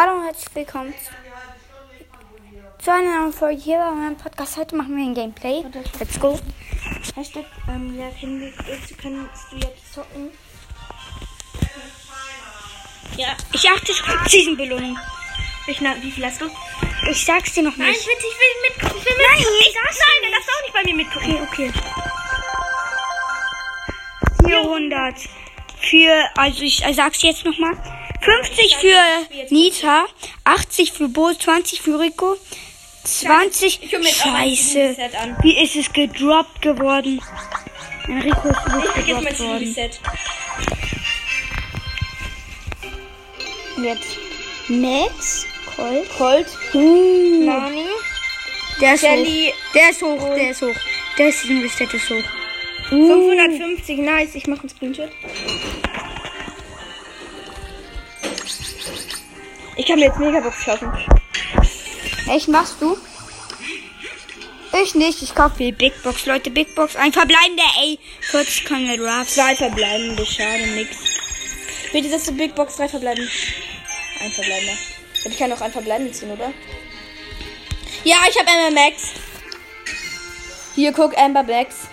Hallo und herzlich willkommen zu einer neuen Folge hier bei meinem Podcast. Heute machen wir ein Gameplay. Let's go. Hashtag, ähm, ja, können wir, jetzt kannst du jetzt zocken. Ja, ich achte, ich krieg Season-Belohnung. Ich, na, wie viel hast du? Ich sag's dir noch Nein, nicht. ich will, ich will mitgucken. Ich will Nein, mitgucken. ich sag's Nein, dann darfst du auch nicht bei mir mitgucken. Okay, okay. 400 für, also ich äh, sag's jetzt nochmal. 50 für Nita, 80 für Bo, 20 für Rico, 20. Ich hol mir jetzt auch ein Scheiße. Wie ist es gedroppt geworden? Mein Rico ist übelst Ich gebe mein gedroppt worden. Jetzt Max, Colt, Colt, uh, Nani, der ist hoch. Shelly, Der ist hoch, der ist hoch. Der ist Reset ist hoch. Uh, 550. Nice, ich mache einen Screenshot. Ich kann mir jetzt Megabox schaffen. Echt, machst du? Ich nicht, ich kaufe die Big Box, Leute, Big Box. Ein verbleibender, ey. 40 Conrad Ruffs. Zwei verbleibende, schade, nix. Bitte setzt du Big Box, drei verbleiben. Ein verbleibender. Ich kann auch ein verbleibenden ziehen, oder? Ja, ich habe Amber Max. Hier, guck, Amber Blacks.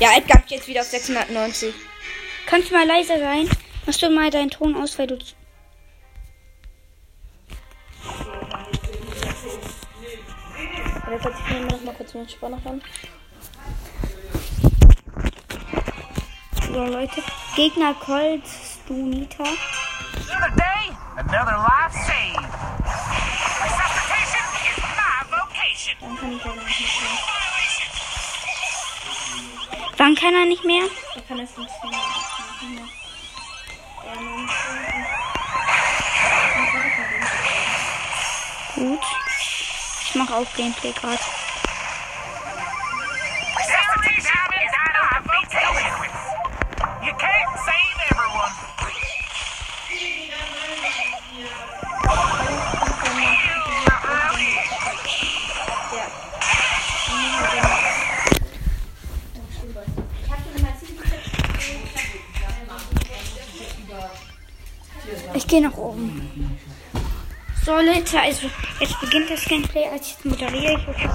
Ja, Edgar ich jetzt wieder auf 690. Kannst du mal leiser sein? Machst du mal deinen Ton aus, weil du. Und jetzt setze ich mir noch mal kurz meinen Spanner ran. So, Leute. Gegner Colt, Stunita. Another day, another life saved. Resuscitation is my vocation. Dann kann ich ja noch nicht mehr. Kann er nicht mehr? Dann kann es nicht mehr. Gut. Ich mache auch Gameplay gerade. Gehe nach oben. So, Leute, also jetzt beginnt das Gameplay. Als ich moderiere, ich wirklich,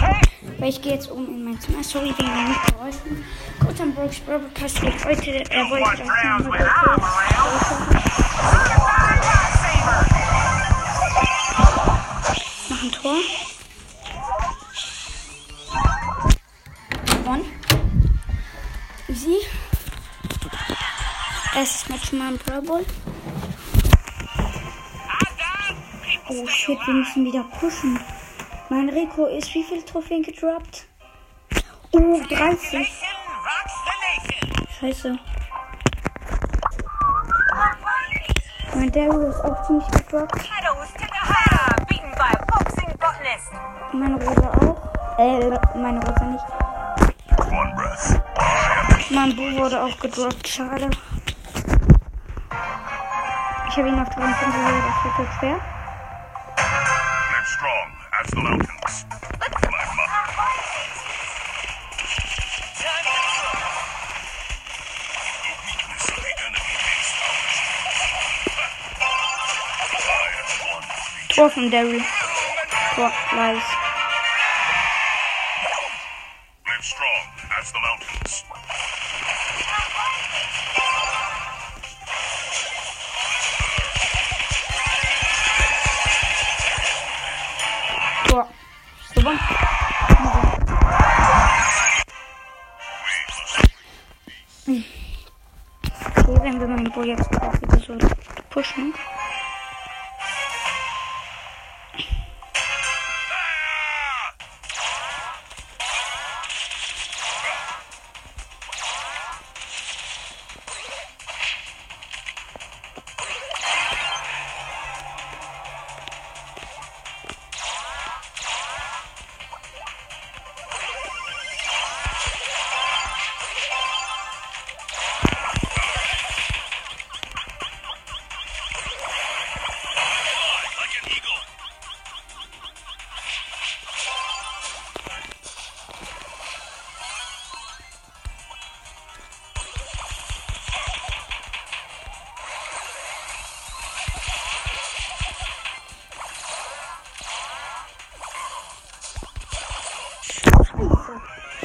weil ich gehe jetzt oben in mein Zimmer. Sorry wegen den Geräuschen. Gut, am Brooks Broadcast geht heute. Er wollte das machen. Certified lifesaver. ich mach ein Tor. Gewonnen. Easy. Erstes Match mal im Pro Bowl. Oh shit, wir müssen wieder pushen. Mein Rico ist wie viel Trophäen gedroppt? Oh, 30. Nation rocks the nation. Scheiße. Mein Daryl ist auch ziemlich gedroppt. Meine Rosa auch. Äh, meine Rosa nicht. Mein Bu wurde auch gedroppt. Schade. Ich habe ihn auf 53 das wird jetzt schwer. Tor von Daryl. Tor, nice. Live strong as the mountains. Tor. Gewonnen. Okay, wenn wir meinen Bo jetzt auch wieder so pushen.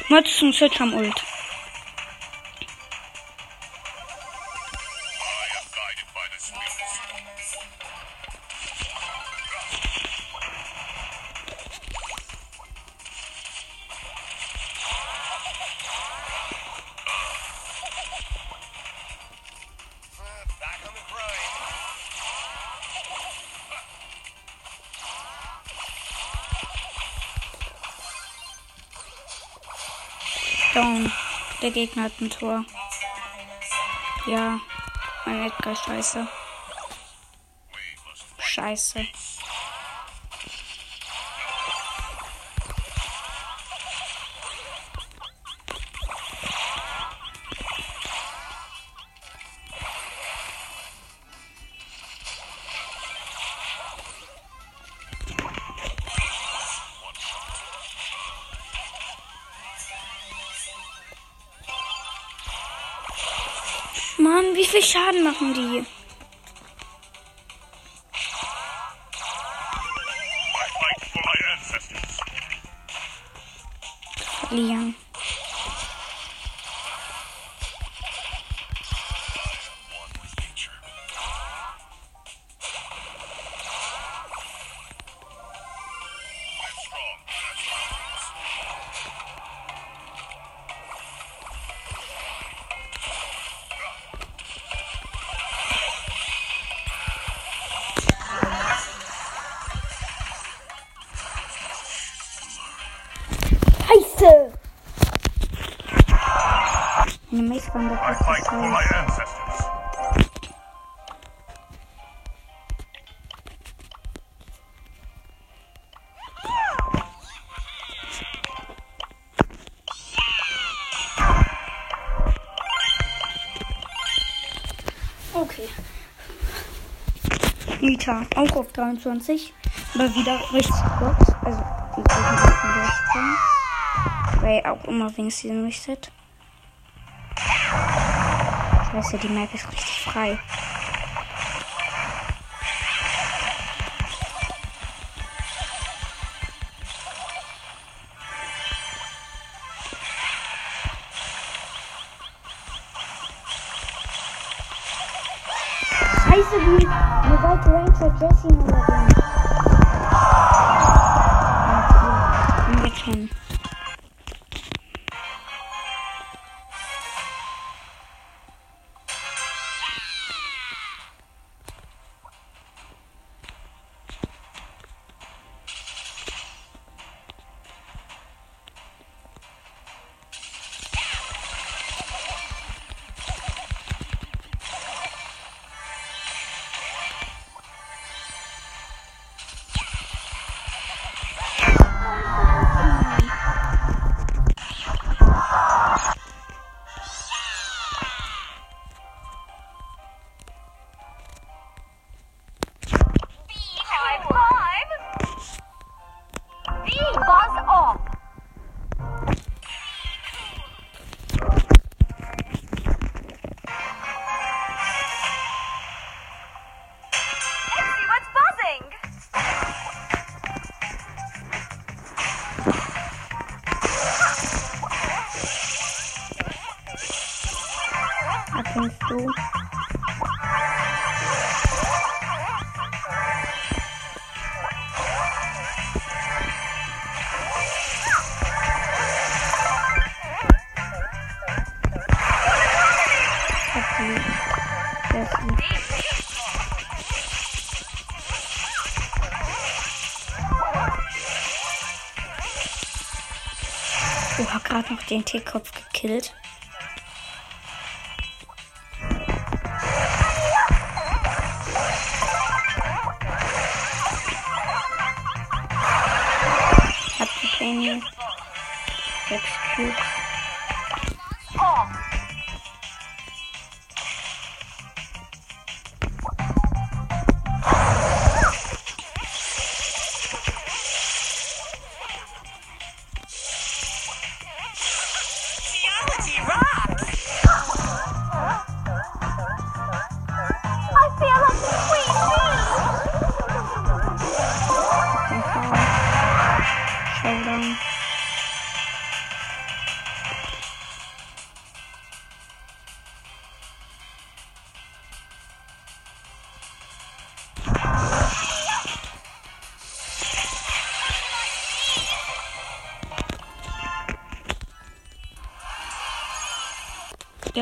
Mods zum Switch am Ult. Der Gegner hat ein Tor. Ja. Mein Edgar scheiße. Scheiße. Schaden machen die? Nita, auch auf 23. Aber wieder richtig kurz. Also. Weil auch immer wegen Season Reset. Scheiße, die Map ist richtig frei. Basically, of you. You invite to a dressing room again. Thank you. Den T-Kopf gekillt.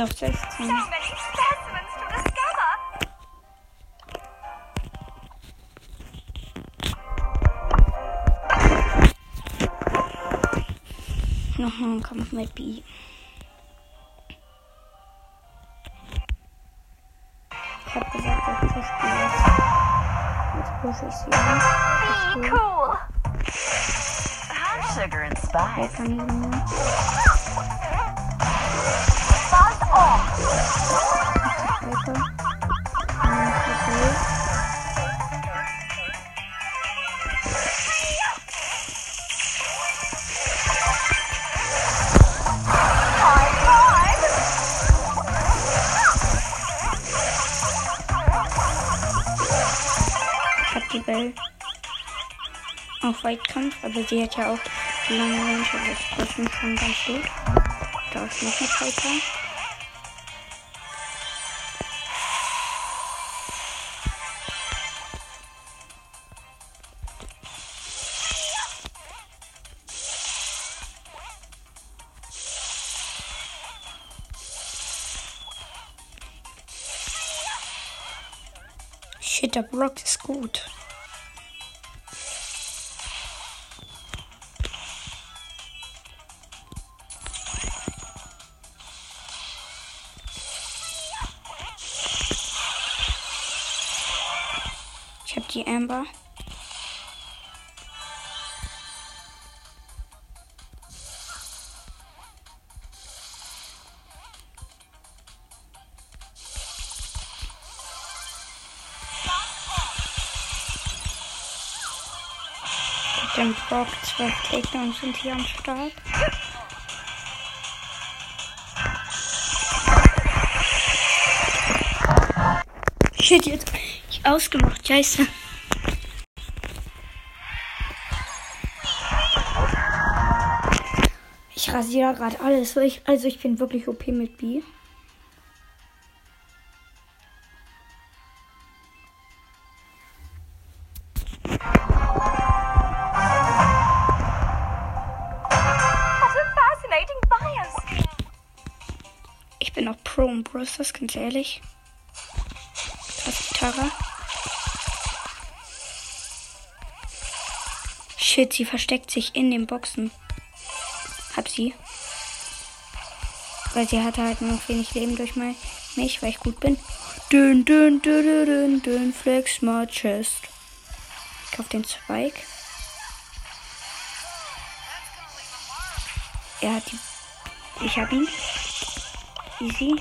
Auf 16. So many specimens to discover. Nochmal ein Kampf mit B. Ich hab gesagt, ich push die jetzt. Ich sie. an. Be cool. Sugar and spice. Und okay. Bell auf Weitkampf, aber sie hat ja auch die lange Range, also das mich schon ganz gut. Da ist noch eine Piper. Shit, der Brock ist gut. Brock, zwölf Takedowns sind hier am Start. Shit, jetzt ich ausgemacht, scheiße. Ich rasiere gerade alles, also ich bin wirklich OP mit B. und Brusters, ganz ehrlich. Krass, Tara. Shit, sie versteckt sich in den Boxen. Hab sie. Weil sie hatte halt nur noch wenig Leben durch mein, mich, weil ich gut bin. Dün, dün, dün, dün, dün, dün, flex my chest. Ich kauf den Zweig. Er hat die. Ich hab ihn. Easy.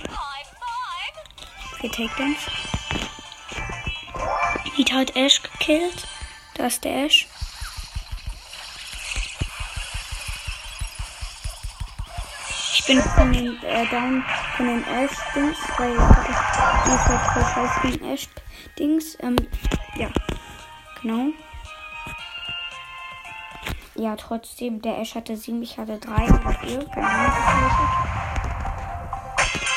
Vier Takedowns. Nita hat Ash gekillt. Da ist der Ash. Ich bin von den äh, down von den Ash-Dings, weil ich hatte voll scheiße gegen Ash-Dings. Ähm, ja. Genau. Ja, trotzdem, der Ash hatte sieben, ich hatte drei oder vier. Keine Ahnung, was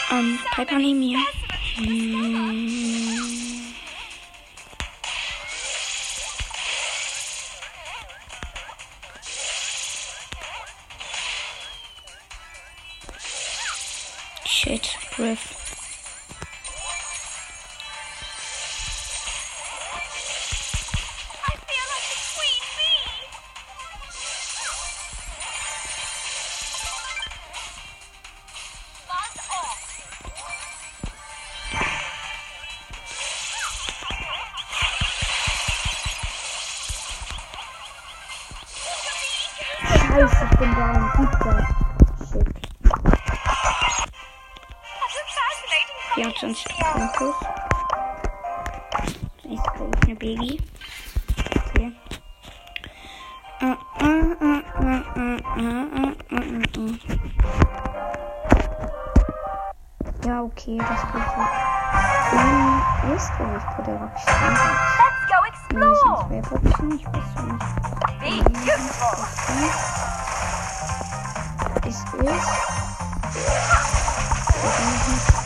ich. Ähm, Piper neben mir. Mm-hmm. Scheiße, ich bin da ein guter. Shit. 24 Punkte. Jetzt brauche ich eine Baby. Okay. Ja, okay, das geht so. Ist, glaube ich, bei der Rockstar. Ich Flo! Nee, sonst wäre ich bin nicht bis Ist es?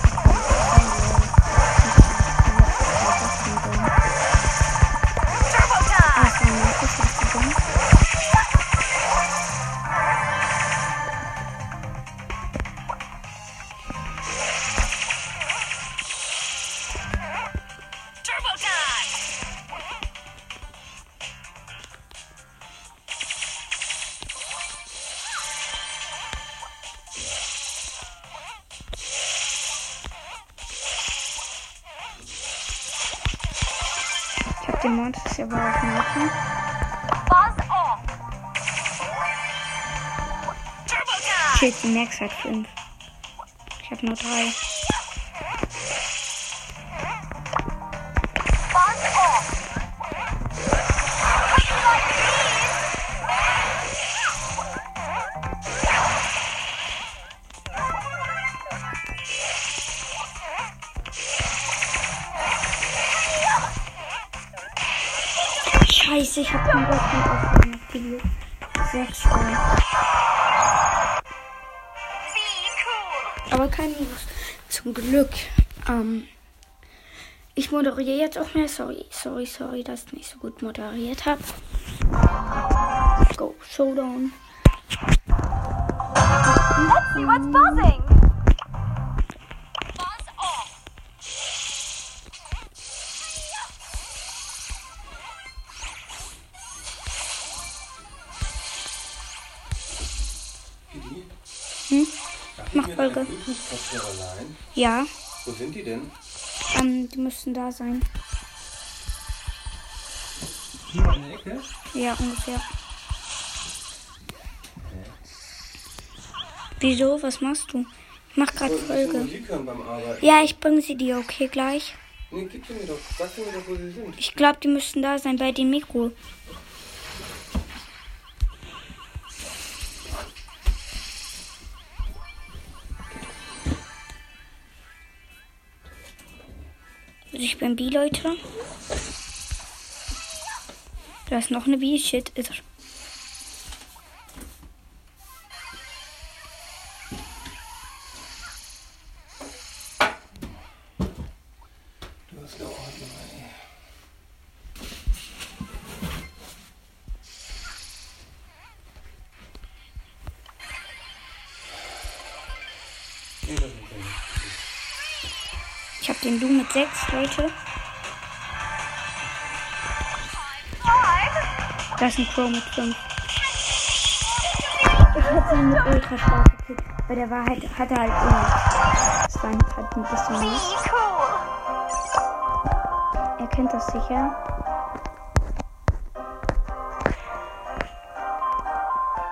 Den Monster ist aber auch machen. Buzz off. Turbo time! Shit, die Max hat 5. Ich habe nur 3. kein Minus. Zum Glück. Ähm, ich moderiere jetzt auch mehr. Sorry, sorry, sorry, dass ich nicht so gut moderiert habe. Go, Showdown. Let's see what's buzzing. Folge. Bluetooth-Kopfhörer Ja, Wo sind die denn? ähm, die müssten da sein. Hier in der Ecke? Ja, ungefähr. Wieso? Was machst du? Ich mach gerade Folge. Ja, ich bringe sie dir, okay, gleich. Nee, gib sie mir doch. Sag mir doch, wo sie sind. Ich glaube, die müssten da sein bei dem Mikro. Also ich bin B, Leute. Da ist noch eine B. Shit. Ist er. Den Du mit 6, Leute. Da ist ein Crow mit 5. Ich hätte ihn mit Ultra stark gekriegt, weil der war halt, hatte halt immer. Das war halt ein bisschen mies. Er kennt das sicher.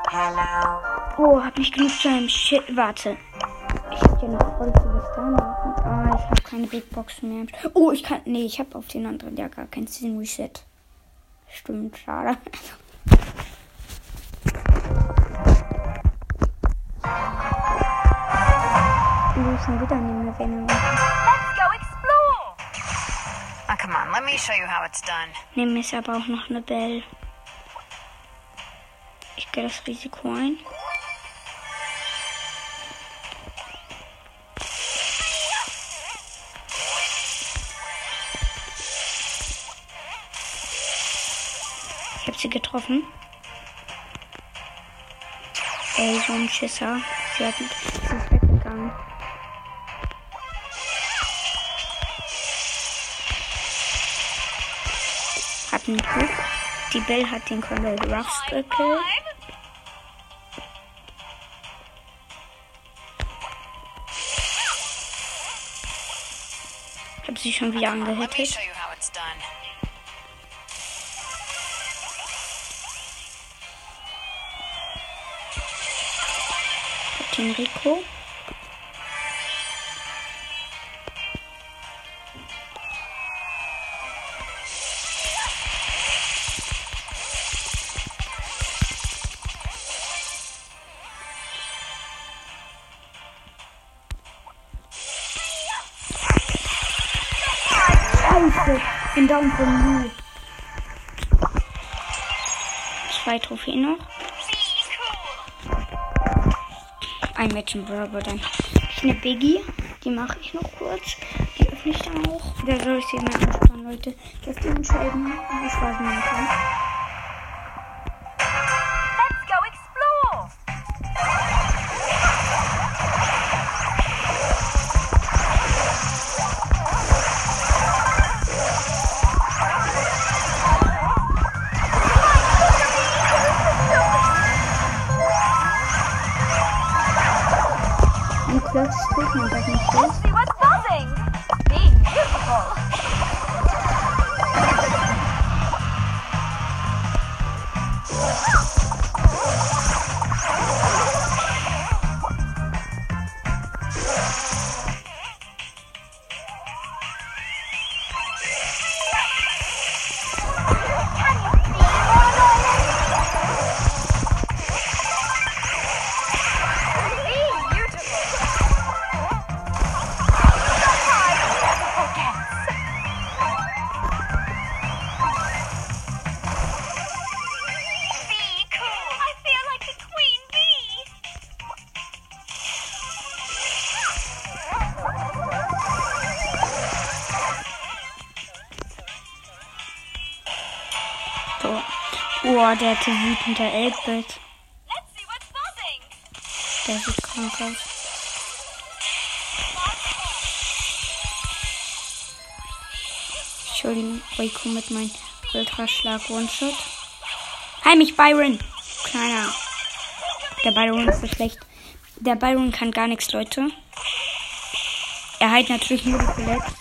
Hello. Oh, hab nicht genug zu einem Shit. Warte. Ja noch voll viele Star machen. Ah, ich hab keine Big Box mehr. Oh, ich kann. Nee, ich hab auf den anderen ja gar kein Season Reset. Stimmt, schade. Wir müssen wieder go explore. Oh, come on, let me show you how it's done. Nehmen ist aber auch noch eine Bell. Ich gehe das Risiko ein. Sie getroffen. Ey, so ein Schisser. Sie, hat, ist weggegangen. Hat einen Glück. Die Bell hat den Colonel Ruffs gekillt. Ich habe sie schon wieder angehittet. Den Rico. Bin down von Lu. Zwei Trophäen noch. Ein Match im Brawler dann. Ich eine Biggie, die mache ich noch kurz. Die öffne ich dann auch. Da soll ich sie mal anspannen, Leute. Dass die entscheiden, wie Spaß machen kann. Oh, der hatte wütender 8-Bit. Let's see what's buzzing. Der sieht krank aus. Ich den Rico mit meinem Ultraschlag One-Shot. Heimlich Byron. Kleiner. Der Byron ist so schlecht. Der Byron kann gar nichts, Leute. Er heilt natürlich nur die Colette.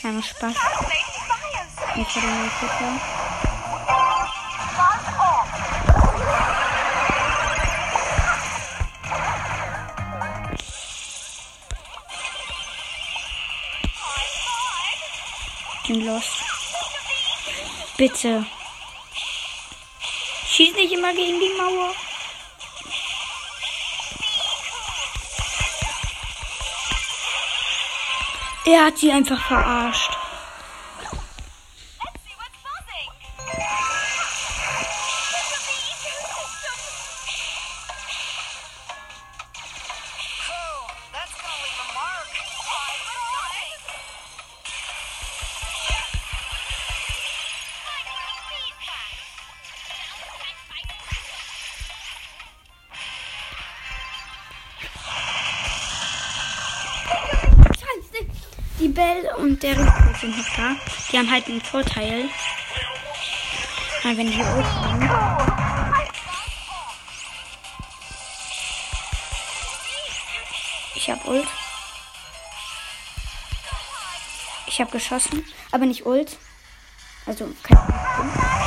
Kleiner Spaß. Nicht für den bin los. Bitte. Schieß nicht immer gegen die Mauer. Er hat sie einfach verarscht. Der sind noch da. Die haben halt einen Vorteil. Weil wenn die haben. Ich hab Ult. Ich hab geschossen, aber nicht Ult. Also kein One,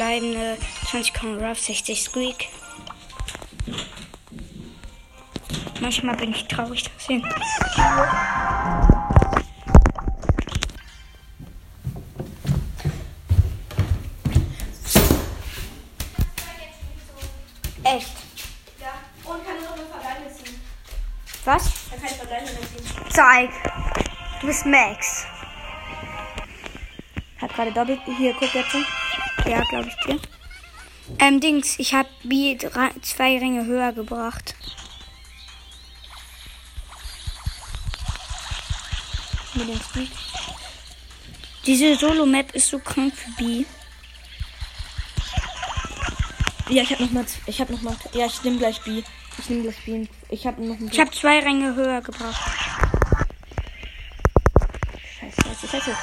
verbleibende, 20 Common Rough, 60 Squeak. Manchmal bin ich traurig, dass sie. Echt? Ja. Und kann noch eine Verleihung ziehen. Was? Er kann Verleihung ziehen. Zeig. Du bist Max. Hat gerade doppelt. Hier, guck jetzt. Ja, glaube ich dir. Ähm, Dings, ich habe B drei, zwei Ränge höher gebracht. Mit dem Squeak. Diese Solo-Map ist so krank für B. Ja, ich hab noch mal. Ich hab noch mal. Ja, ich nehme gleich B. Ich nehme gleich B. Ich hab noch. Ich habe zwei Ränge höher gebracht. Scheiße, scheiße, scheiße.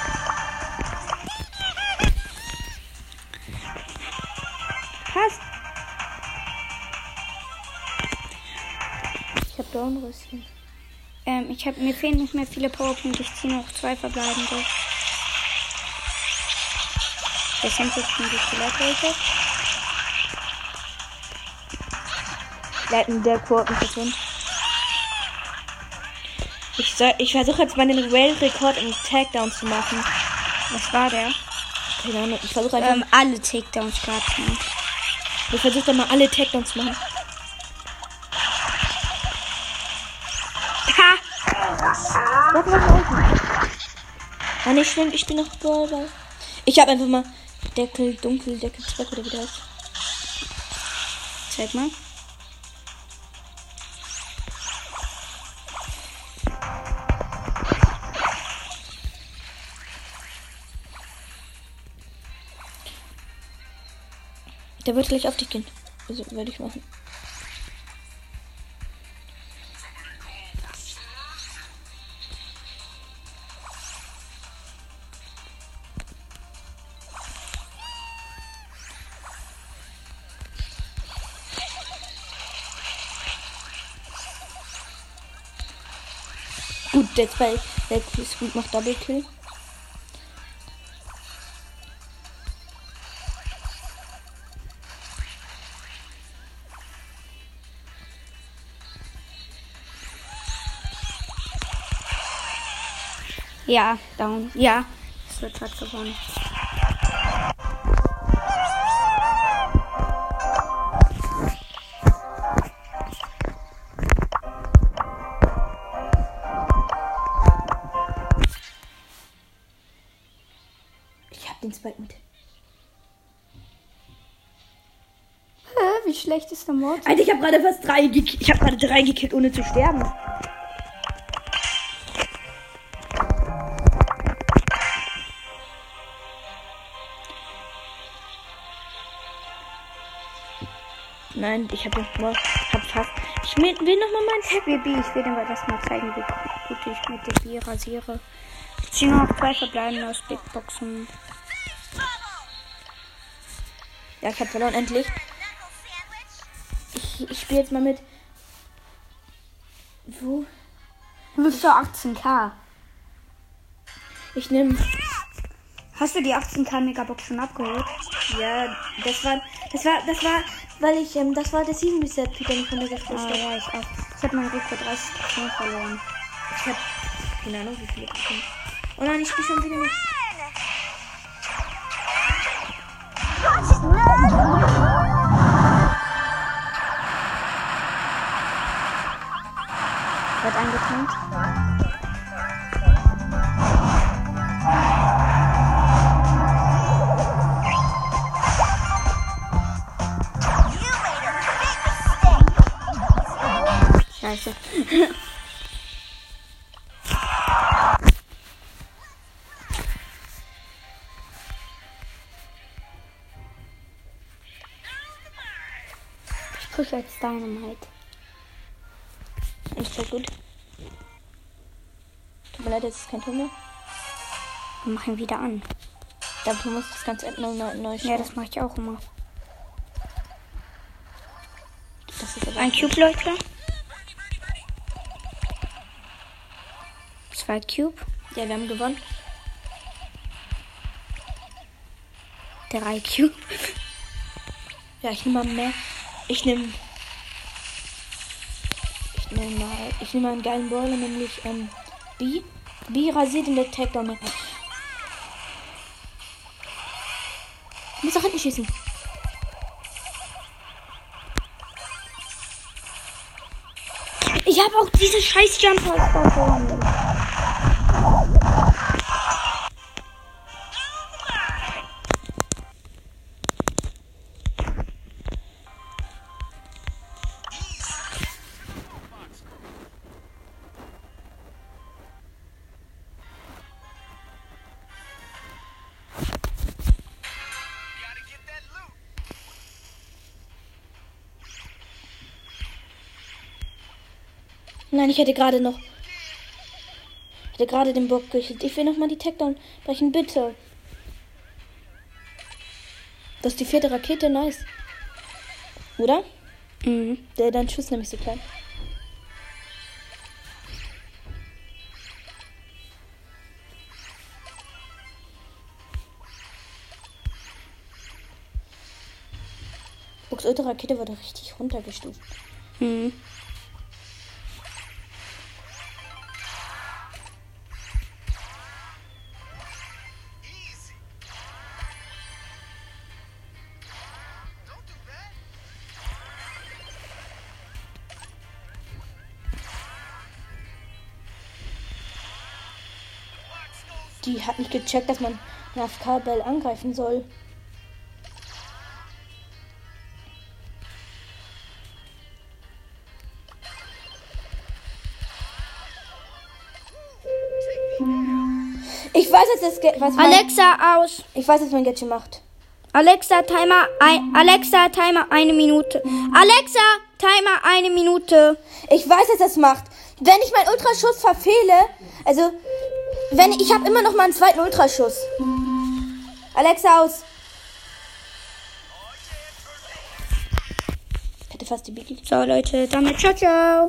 Dornrüstung. Ähm, ich habe mir fehlen nicht mehr viele Powerpunkte. Ich ziehe noch zwei verbleibende. Der sind jetzt schon die Skelettröte. Leiten der Quoten verschwunden. Ich, soll, ich versuche jetzt mal den Rail-Rekord im Takedown zu machen. Was war der? Keine Ahnung, ich versuche einfach. Ähm, alle Takedowns gab's noch. ich versuche dann mal alle Takedowns zu machen. Warte, warte, warte. Ah, nicht schlimm, ich bin noch Brawler. Ich habe einfach mal Deckel, Dunkel, Deckel, Zweck oder wie der heißt. Zeig mal. Der wird gleich auf dich gehen. Also würde ich machen. Der zwei, der Squeak macht Double Kill. Ja, down. Ja, es wird halt gewonnen. Mord? Alter, ich habe gerade fast drei gekillt. Ich habe gerade drei gekillt, ohne zu sterben. Nein, ich habe hab fast. Ich will noch mal meinen Tag. Baby, ich will dir mal das mal zeigen, wie gut ich mit der Bier rasiere. Ich ziehe noch zwei verbleibende aus Big Boxen. Ja, ich habe verloren, endlich. Ich, ich spiele jetzt mal mit. Wo? Du bist so 18k. Ich nehme. Hast du die 18k Megabox schon abgeholt? Ja, das war. Das war. Das war. Weil ich. Ähm, das war der Season Reset, Peter, nicht von der Ah, Gäste. ja, ich auch. Ich habe meinen Rekord 30 verloren. Ich hab. Keine Ahnung, wie viele. ich. Oh nein, ich spiele schon wieder nicht. Wird angetankt. Scheiße. Ich pushe jetzt Dynamite. Ist voll gut. Tut mir leid, jetzt ist kein Ton mehr. Wir machen wieder an. Glaube, du musst das ganze App neu, neu, neu Ja, starten. das mache ich auch immer. das ist aber Ein Cube, Leute. Zwei Cube. Ja, wir haben gewonnen. Drei Cube. Ja, ich nehme mal mehr. Ich nehme. Ich nehme mal. Ich nehme einen geilen Brawler, nämlich ähm, B. B rasiert in der Takedown. Du musst nach hinten schießen. Ich habe auch diese scheiß Jumper Nein, ich hätte gerade noch. Ich hätte gerade den Bock gekillt. Ich will noch mal die Takedown brechen, bitte. Das ist die vierte Rakete, nice. Oder? Mhm. Der dein Schuss nämlich so klein. Box Ultra Rakete wurde richtig runtergestuft. Mhm. Die hat nicht gecheckt, dass man nach Kabel angreifen soll. Ich weiß jetzt, das was mein, Alexa aus. ich weiß, was mein Gadget macht. Alexa Timer ein, Alexa Timer eine Minute. Alexa Timer eine Minute. Ich weiß, dass das macht. Wenn ich meinen Ultraschuss verfehle, also wenn ich habe immer noch mal einen zweiten Ultraschuss. Alexa aus. Ich hätte fast die Biggie. So Leute, damit ciao ciao.